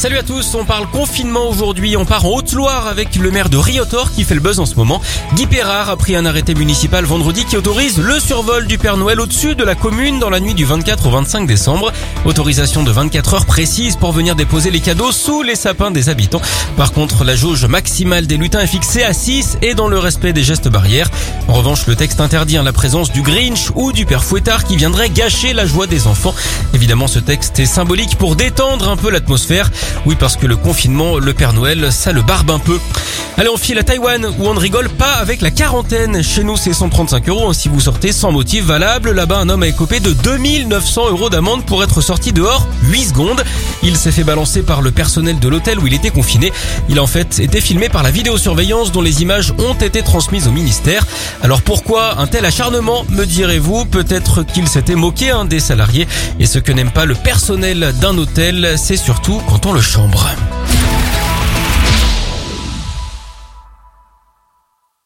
Salut à tous, on parle confinement aujourd'hui, on part en Haute-Loire avec le maire de Riotor qui fait le buzz en ce moment. Guy Perrard a pris un arrêté municipal vendredi qui autorise le survol du Père Noël au-dessus de la commune dans la nuit du 24 au 25 décembre. Autorisation de 24 heures précises pour venir déposer les cadeaux sous les sapins des habitants. Par contre, la jauge maximale des lutins est fixée à 6 et dans le respect des gestes barrières. En revanche, le texte interdit la présence du Grinch ou du Père Fouettard qui viendrait gâcher la joie des enfants. Évidemment, ce texte est symbolique pour détendre un peu l'atmosphère. Oui, parce que le confinement, le Père Noël, ça le barbe un peu. Allez, on file à Taïwan où on ne rigole pas avec la quarantaine. Chez nous, c'est 135 euros hein, si vous sortez sans motif valable. Là-bas, un homme a écopé de 2900 euros d'amende pour être sorti dehors 8 secondes. Il s'est fait balancer par le personnel de l'hôtel où il était confiné. Il a en fait été filmé par la vidéosurveillance dont les images ont été transmises au ministère. Alors pourquoi un tel acharnement, me direz-vous Peut-être qu'il s'était moqué un des salariés. Et ce que n'aime pas le personnel d'un hôtel, c'est surtout quand on le chambre.